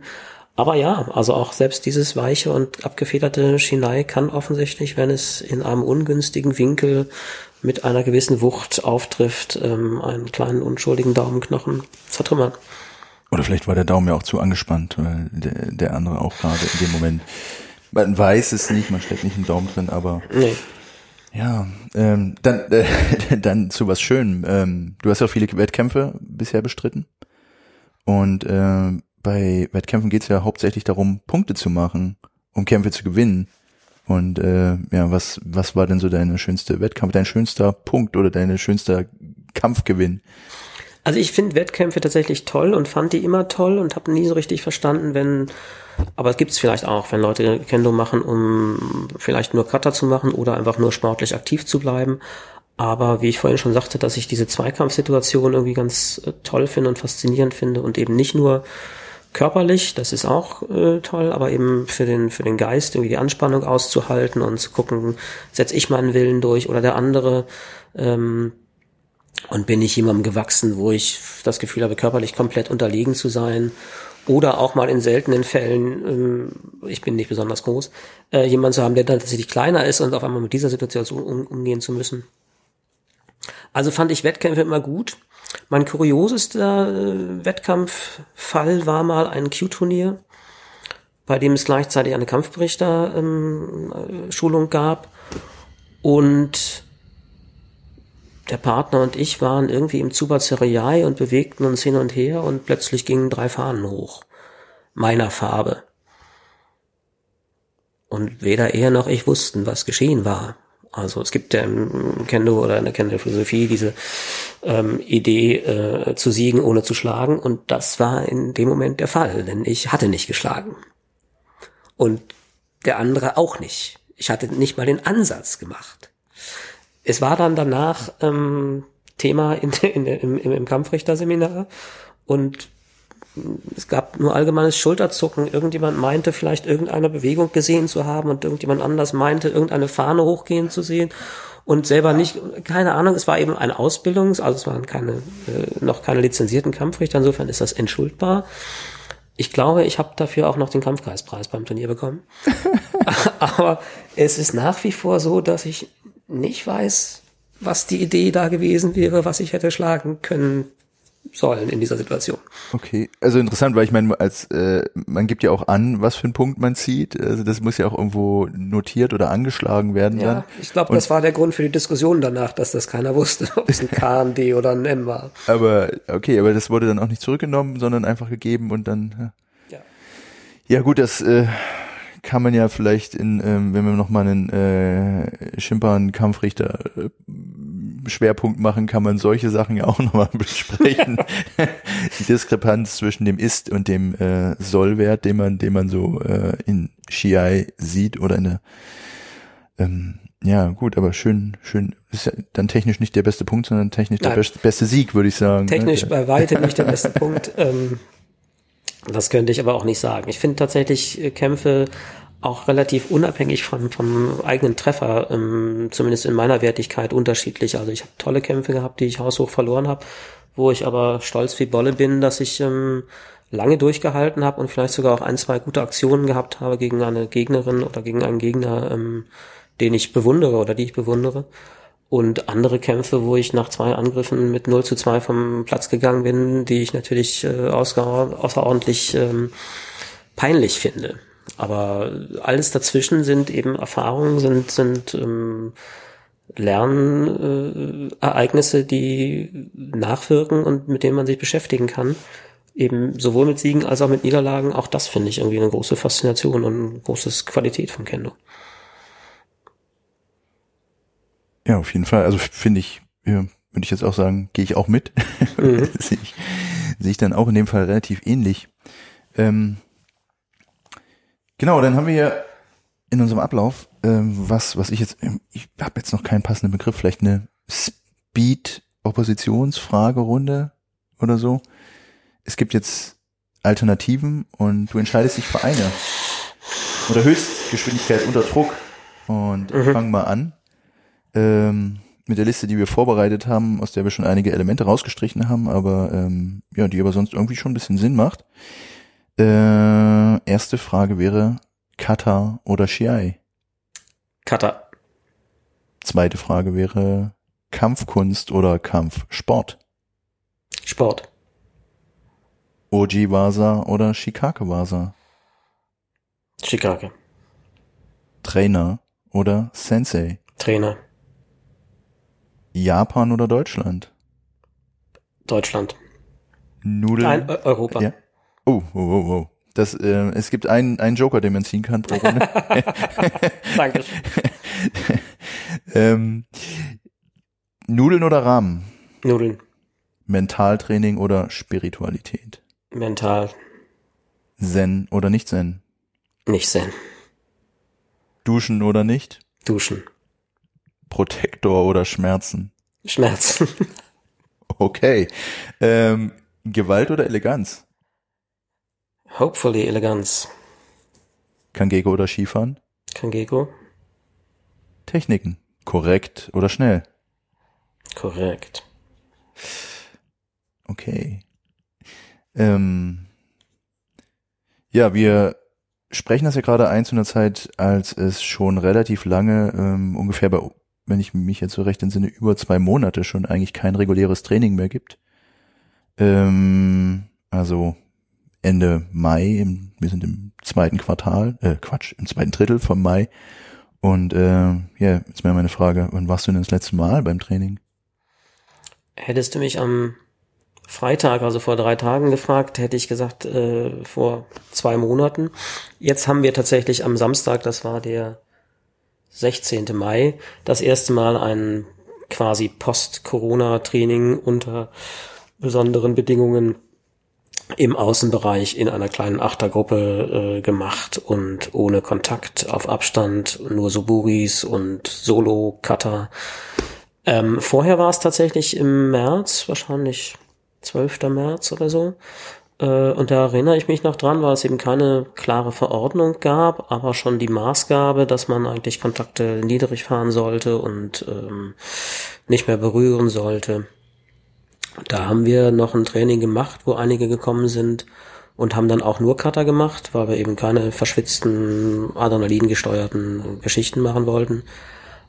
Aber ja, also auch selbst dieses weiche und abgefederte Shinai kann offensichtlich, wenn es in einem ungünstigen Winkel mit einer gewissen Wucht auftrifft, ähm, einen kleinen unschuldigen Daumenknochen zertrümmern. Oder vielleicht war der Daumen ja auch zu angespannt, weil der, der andere auch gerade in dem Moment. Man weiß es nicht, man steckt nicht einen Daumen drin, aber Nee. Ja, ähm, dann, äh, dann zu was Schönem. Ähm, du hast ja viele Wettkämpfe bisher bestritten. Und äh, bei Wettkämpfen geht es ja hauptsächlich darum, Punkte zu machen, um Kämpfe zu gewinnen. Und äh, ja, was, was war denn so deine schönste Wettkampf, dein schönster Punkt oder deine schönster Kampfgewinn? Also ich finde Wettkämpfe tatsächlich toll und fand die immer toll und habe nie so richtig verstanden, wenn, aber es gibt es vielleicht auch, wenn Leute Kendo machen, um vielleicht nur Cutter zu machen oder einfach nur sportlich aktiv zu bleiben. Aber wie ich vorhin schon sagte, dass ich diese Zweikampfsituation irgendwie ganz äh, toll finde und faszinierend finde und eben nicht nur körperlich, das ist auch äh, toll, aber eben für den, für den Geist irgendwie die Anspannung auszuhalten und zu gucken, setze ich meinen Willen durch oder der andere. Ähm, und bin ich jemandem gewachsen, wo ich das Gefühl habe, körperlich komplett unterlegen zu sein. Oder auch mal in seltenen Fällen, ähm, ich bin nicht besonders groß, äh, jemand zu haben, der dann tatsächlich kleiner ist und auf einmal mit dieser Situation um, umgehen zu müssen. Also fand ich Wettkämpfe immer gut. Mein kuriosester äh, Wettkampffall war mal ein Q-Turnier, bei dem es gleichzeitig eine Kampfberichterschulung ähm, Schulung gab. Und der Partner und ich waren irgendwie im Zubazeriai und bewegten uns hin und her und plötzlich gingen drei Fahnen hoch. Meiner Farbe. Und weder er noch ich wussten, was geschehen war. Also es gibt ja im Kendo oder in der Kendo-Philosophie diese ähm, Idee äh, zu siegen, ohne zu schlagen. Und das war in dem Moment der Fall, denn ich hatte nicht geschlagen. Und der andere auch nicht. Ich hatte nicht mal den Ansatz gemacht. Es war dann danach ähm, Thema in, in, im, im Kampfrichterseminar und es gab nur allgemeines Schulterzucken. Irgendjemand meinte vielleicht irgendeine Bewegung gesehen zu haben und irgendjemand anders meinte irgendeine Fahne hochgehen zu sehen und selber nicht, keine Ahnung, es war eben eine Ausbildung, also es waren keine, äh, noch keine lizenzierten Kampfrichter, insofern ist das entschuldbar. Ich glaube, ich habe dafür auch noch den Kampfkreispreis beim Turnier bekommen. Aber es ist nach wie vor so, dass ich nicht weiß, was die Idee da gewesen wäre, was ich hätte schlagen können sollen in dieser Situation. Okay, also interessant, weil ich meine, als äh, man gibt ja auch an, was für einen Punkt man zieht. Also das muss ja auch irgendwo notiert oder angeschlagen werden. Ja, dann. ich glaube, das war der Grund für die Diskussion danach, dass das keiner wusste, ob es ein K, ein D oder ein M war. Aber okay, aber das wurde dann auch nicht zurückgenommen, sondern einfach gegeben und dann. Ja. Ja, ja gut, das äh, kann man ja vielleicht in, ähm, wenn wir noch mal einen äh, Schimpan-Kampfrichter äh, Schwerpunkt machen, kann man solche Sachen ja auch nochmal besprechen. Die Diskrepanz zwischen dem Ist und dem äh, Sollwert, den man, den man so äh, in Shiai sieht oder in der ähm, ja, gut, aber schön, schön. Ist ja dann technisch nicht der beste Punkt, sondern technisch der Nein. beste, beste Sieg, würde ich sagen. Technisch ne? bei weitem nicht der beste Punkt. Ähm, das könnte ich aber auch nicht sagen. Ich finde tatsächlich äh, Kämpfe auch relativ unabhängig vom, vom eigenen Treffer, ähm, zumindest in meiner Wertigkeit, unterschiedlich. Also ich habe tolle Kämpfe gehabt, die ich haushoch verloren habe, wo ich aber stolz wie Bolle bin, dass ich ähm, lange durchgehalten habe und vielleicht sogar auch ein, zwei gute Aktionen gehabt habe gegen eine Gegnerin oder gegen einen Gegner, ähm, den ich bewundere oder die ich bewundere. Und andere Kämpfe, wo ich nach zwei Angriffen mit 0 zu 2 vom Platz gegangen bin, die ich natürlich äh, außer, außerordentlich ähm, peinlich finde. Aber alles dazwischen sind eben Erfahrungen, sind, sind ähm, Lernereignisse, äh, die nachwirken und mit denen man sich beschäftigen kann. Eben sowohl mit Siegen als auch mit Niederlagen. Auch das finde ich irgendwie eine große Faszination und eine große Qualität von Kendo. Ja, auf jeden Fall. Also finde ich, ja, würde ich jetzt auch sagen, gehe ich auch mit. Mhm. sehe ich, sehe ich dann auch in dem Fall relativ ähnlich. Ähm, genau, dann haben wir ja in unserem Ablauf ähm, was, was ich jetzt, ähm, ich habe jetzt noch keinen passenden Begriff, vielleicht eine Speed-Oppositionsfragerunde oder so. Es gibt jetzt Alternativen und du entscheidest dich für eine. Oder Höchstgeschwindigkeit unter Druck. Und Mhm. fange mal an. Ähm, mit der Liste, die wir vorbereitet haben, aus der wir schon einige Elemente rausgestrichen haben, aber ähm, ja, die aber sonst irgendwie schon ein bisschen Sinn macht. Äh, erste Frage wäre Kata oder Shiai? Kata. Zweite Frage wäre Kampfkunst oder Kampfsport? Sport. Oji Wasa oder Shikake Wasa? Shikake. Trainer oder Sensei? Trainer. Japan oder Deutschland? Deutschland. Nudeln. Nein, Eu- Europa. Ja. Oh, oh, oh, oh. Das, äh, es gibt einen, einen Joker, den man ziehen kann pro Runde. Danke. ähm, Nudeln oder Rahmen? Nudeln. Mentaltraining oder Spiritualität? Mental. Zen oder nicht Zen? Nicht Zen. Duschen oder nicht? Duschen. Protektor oder Schmerzen? Schmerzen. Okay. Ähm, Gewalt oder Eleganz? Hopefully Eleganz. Kangeko oder Skifahren? Kangeko. Techniken. Korrekt oder schnell? Korrekt. Okay. Ähm, ja, wir sprechen das ja gerade ein zu einer Zeit, als es schon relativ lange, ähm, ungefähr bei, wenn ich mich jetzt so recht entsinne, über zwei Monate schon eigentlich kein reguläres Training mehr gibt. Ähm, also Ende Mai, im, wir sind im zweiten Quartal, äh, Quatsch, im zweiten Drittel vom Mai. Und äh, ja, jetzt wäre meine Frage, wann warst du denn das letzte Mal beim Training? Hättest du mich am Freitag, also vor drei Tagen gefragt, hätte ich gesagt, äh, vor zwei Monaten. Jetzt haben wir tatsächlich am Samstag, das war der 16. Mai, das erste Mal ein quasi Post-Corona-Training unter besonderen Bedingungen im Außenbereich in einer kleinen Achtergruppe äh, gemacht und ohne Kontakt auf Abstand, nur Suburis und Solo-Cutter. Ähm, vorher war es tatsächlich im März, wahrscheinlich 12. März oder so. Äh, und da erinnere ich mich noch dran, weil es eben keine klare Verordnung gab, aber schon die Maßgabe, dass man eigentlich Kontakte niedrig fahren sollte und ähm, nicht mehr berühren sollte. Da haben wir noch ein Training gemacht, wo einige gekommen sind und haben dann auch nur Cutter gemacht, weil wir eben keine verschwitzten, adrenalingesteuerten Geschichten machen wollten.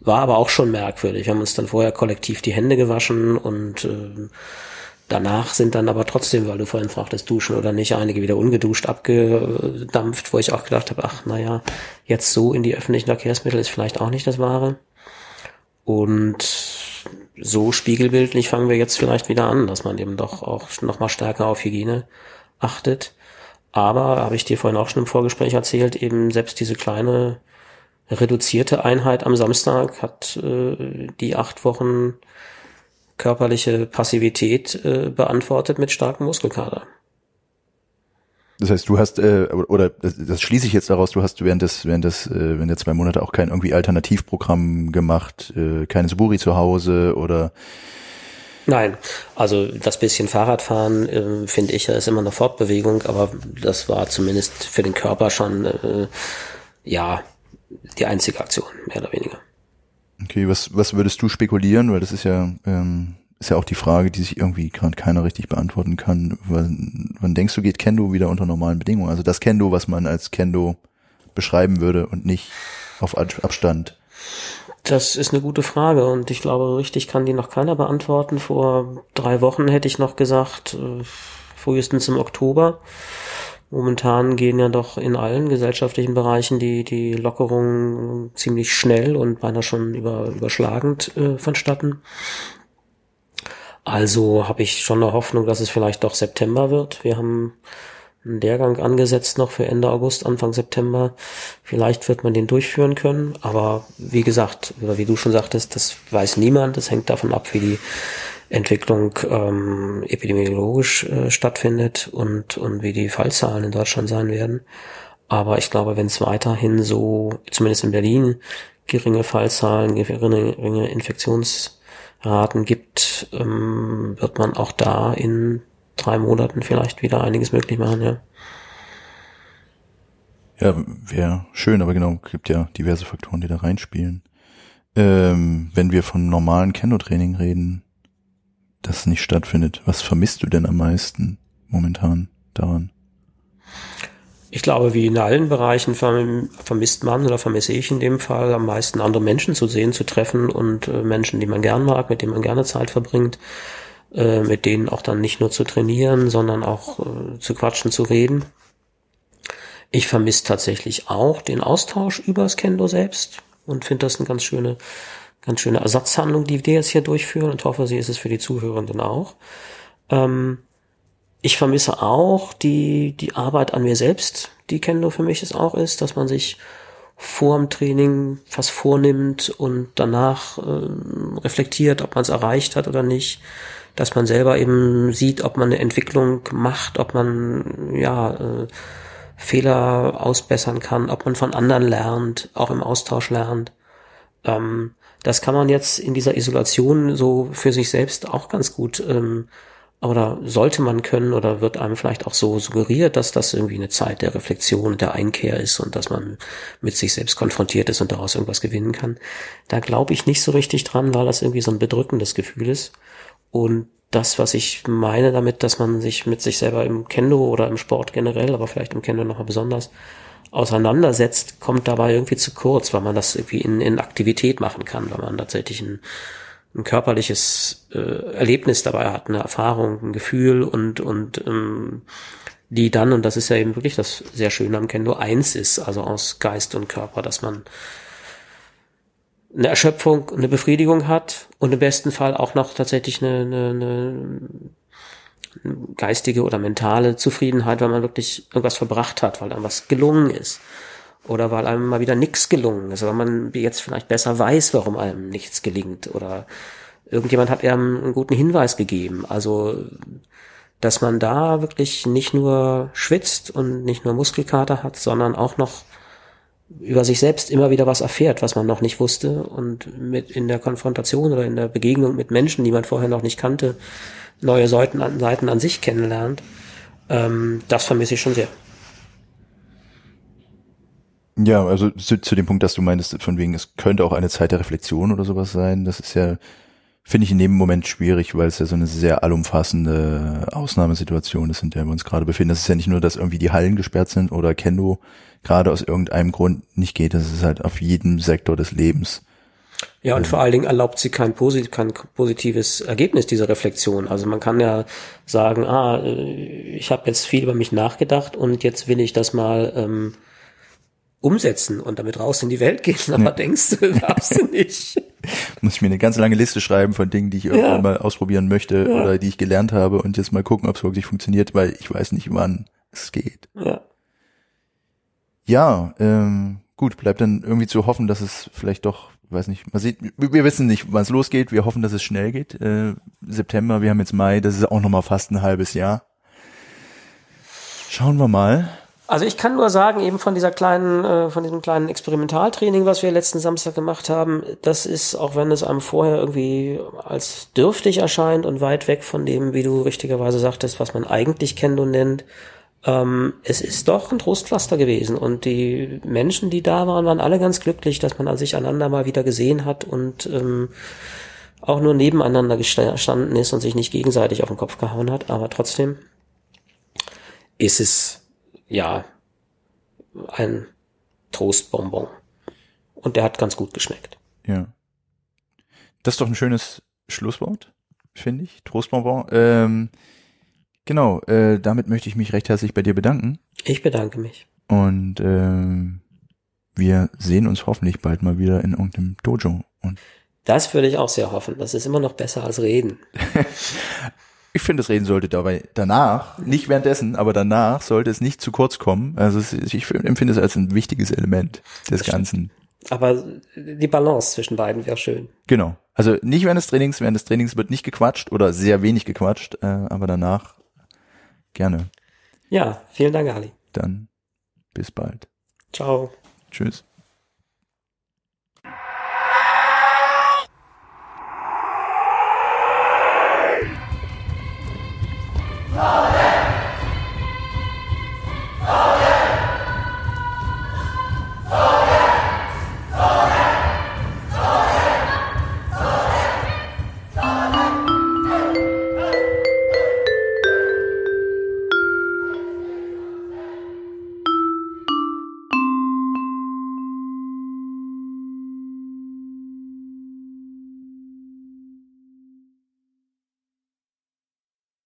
War aber auch schon merkwürdig. Wir haben uns dann vorher kollektiv die Hände gewaschen und äh, danach sind dann aber trotzdem, weil du vorhin fragtest, duschen oder nicht, einige wieder ungeduscht abgedampft, wo ich auch gedacht habe, ach naja, jetzt so in die öffentlichen Verkehrsmittel ist vielleicht auch nicht das Wahre. Und so spiegelbildlich fangen wir jetzt vielleicht wieder an, dass man eben doch auch noch mal stärker auf Hygiene achtet. Aber, habe ich dir vorhin auch schon im Vorgespräch erzählt, eben selbst diese kleine reduzierte Einheit am Samstag hat äh, die acht Wochen körperliche Passivität äh, beantwortet mit starkem Muskelkater. Das heißt, du hast, äh, oder das, das schließe ich jetzt daraus, du hast während des, während des, äh, während der zwei Monate auch kein irgendwie Alternativprogramm gemacht, äh, keine Suburi zu Hause oder Nein, also das bisschen Fahrradfahren äh, finde ich ja ist immer eine Fortbewegung, aber das war zumindest für den Körper schon äh, ja die einzige Aktion, mehr oder weniger. Okay, was, was würdest du spekulieren? Weil das ist ja, ähm, ist ja auch die Frage, die sich irgendwie gerade keiner richtig beantworten kann. Wann, wann denkst du, geht Kendo wieder unter normalen Bedingungen? Also das Kendo, was man als Kendo beschreiben würde und nicht auf Ab- Abstand. Das ist eine gute Frage und ich glaube, richtig kann die noch keiner beantworten. Vor drei Wochen hätte ich noch gesagt, äh, frühestens im Oktober. Momentan gehen ja doch in allen gesellschaftlichen Bereichen die, die Lockerungen ziemlich schnell und beinahe schon über, überschlagend äh, vonstatten. Also habe ich schon eine Hoffnung, dass es vielleicht doch September wird. Wir haben einen Lehrgang angesetzt noch für Ende August, Anfang September. Vielleicht wird man den durchführen können, aber wie gesagt, oder wie du schon sagtest, das weiß niemand. Das hängt davon ab, wie die Entwicklung ähm, epidemiologisch äh, stattfindet und, und wie die Fallzahlen in Deutschland sein werden. Aber ich glaube, wenn es weiterhin so, zumindest in Berlin, geringe Fallzahlen, geringe, geringe Infektionsraten gibt, ähm, wird man auch da in drei Monaten vielleicht wieder einiges möglich machen, ja. Ja, wäre schön, aber genau, gibt ja diverse Faktoren, die da reinspielen. ähm, wenn wir von normalen Kendo-Training reden, das nicht stattfindet, was vermisst du denn am meisten momentan daran? Ich glaube, wie in allen Bereichen vermisst man oder vermisse ich in dem Fall am meisten andere Menschen zu sehen, zu treffen und äh, Menschen, die man gern mag, mit denen man gerne Zeit verbringt, äh, mit denen auch dann nicht nur zu trainieren, sondern auch äh, zu quatschen, zu reden. Ich vermisse tatsächlich auch den Austausch übers Kendo selbst und finde das eine ganz schöne, ganz schöne Ersatzhandlung, die wir jetzt hier durchführen und hoffe, sie ist es für die Zuhörenden auch. Ähm, ich vermisse auch die, die Arbeit an mir selbst, die Kendo für mich es auch ist, dass man sich vor dem Training was vornimmt und danach äh, reflektiert, ob man es erreicht hat oder nicht, dass man selber eben sieht, ob man eine Entwicklung macht, ob man ja äh, Fehler ausbessern kann, ob man von anderen lernt, auch im Austausch lernt. Ähm, das kann man jetzt in dieser Isolation so für sich selbst auch ganz gut ähm, oder sollte man können oder wird einem vielleicht auch so suggeriert, dass das irgendwie eine Zeit der Reflexion, der Einkehr ist und dass man mit sich selbst konfrontiert ist und daraus irgendwas gewinnen kann. Da glaube ich nicht so richtig dran, weil das irgendwie so ein bedrückendes Gefühl ist. Und das, was ich meine damit, dass man sich mit sich selber im Kendo oder im Sport generell, aber vielleicht im Kendo nochmal besonders auseinandersetzt, kommt dabei irgendwie zu kurz, weil man das irgendwie in, in Aktivität machen kann, weil man tatsächlich ein ein körperliches äh, Erlebnis dabei hat, eine Erfahrung, ein Gefühl und, und ähm, die dann, und das ist ja eben wirklich das sehr Schöne am Kendo, eins ist, also aus Geist und Körper, dass man eine Erschöpfung, eine Befriedigung hat und im besten Fall auch noch tatsächlich eine, eine, eine geistige oder mentale Zufriedenheit, weil man wirklich irgendwas verbracht hat, weil dann was gelungen ist. Oder weil einem mal wieder nichts gelungen ist, weil man jetzt vielleicht besser weiß, warum einem nichts gelingt. Oder irgendjemand hat einem einen guten Hinweis gegeben. Also, dass man da wirklich nicht nur schwitzt und nicht nur Muskelkater hat, sondern auch noch über sich selbst immer wieder was erfährt, was man noch nicht wusste. Und mit in der Konfrontation oder in der Begegnung mit Menschen, die man vorher noch nicht kannte, neue Seiten an, Seiten an sich kennenlernt. Ähm, das vermisse ich schon sehr. Ja, also zu, zu, dem Punkt, dass du meinst, von wegen, es könnte auch eine Zeit der Reflexion oder sowas sein, das ist ja, finde ich in dem Moment schwierig, weil es ja so eine sehr allumfassende Ausnahmesituation ist, in der wir uns gerade befinden. Das ist ja nicht nur, dass irgendwie die Hallen gesperrt sind oder Kendo gerade aus irgendeinem Grund nicht geht, das ist halt auf jedem Sektor des Lebens. Ja, und vor allen Dingen erlaubt sie kein, posit kein positives Ergebnis dieser Reflexion. Also man kann ja sagen, ah, äh, ich habe jetzt viel über mich nachgedacht und jetzt will ich das mal ähm, umsetzen und damit raus in die Welt gehen, aber ja. denkst du, darfst du nicht. Muss ich mir eine ganz lange Liste schreiben von Dingen, die ich irgendwann ja. mal ausprobieren möchte ja. oder die ich gelernt habe und jetzt mal gucken, ob es wirklich funktioniert, weil ich weiß nicht, wann es geht. Ja. Ja, ähm, gut, bleibt dann irgendwie zu hoffen, dass es vielleicht doch, weiß nicht, man sieht, wir wissen nicht, wann es losgeht, wir hoffen, dass es schnell geht. Äh, September, wir haben jetzt Mai, das ist auch nochmal fast ein halbes Jahr. Schauen wir mal. Also ich kann nur sagen, eben von dieser kleinen, äh, von diesem kleinen Experimentaltraining, was wir letzten Samstag gemacht haben, das ist, auch wenn es einem vorher irgendwie als dürftig erscheint und weit weg von dem, wie du richtigerweise sagtest, was man eigentlich kennt und nennt, ähm, es ist doch ein Trostpflaster gewesen. Und die Menschen, die da waren, waren alle ganz glücklich, dass man sich einander mal wieder gesehen hat und ähm, auch nur nebeneinander gestanden ist und sich nicht gegenseitig auf den Kopf gehauen hat. Aber trotzdem ist es ja, ein Toastbonbon. Und der hat ganz gut geschmeckt. Ja. Das ist doch ein schönes Schlusswort, finde ich. Trostbonbon. Ähm, genau, äh, damit möchte ich mich recht herzlich bei dir bedanken. Ich bedanke mich. Und ähm, wir sehen uns hoffentlich bald mal wieder in irgendeinem Dojo. Und das würde ich auch sehr hoffen. Das ist immer noch besser als reden. Ich finde, das Reden sollte dabei danach, nicht währenddessen, aber danach sollte es nicht zu kurz kommen. Also ich empfinde es als ein wichtiges Element des Ganzen. Aber die Balance zwischen beiden wäre schön. Genau. Also nicht während des Trainings, während des Trainings wird nicht gequatscht oder sehr wenig gequatscht, äh, aber danach gerne. Ja, vielen Dank, Ali. Dann bis bald. Ciao. Tschüss.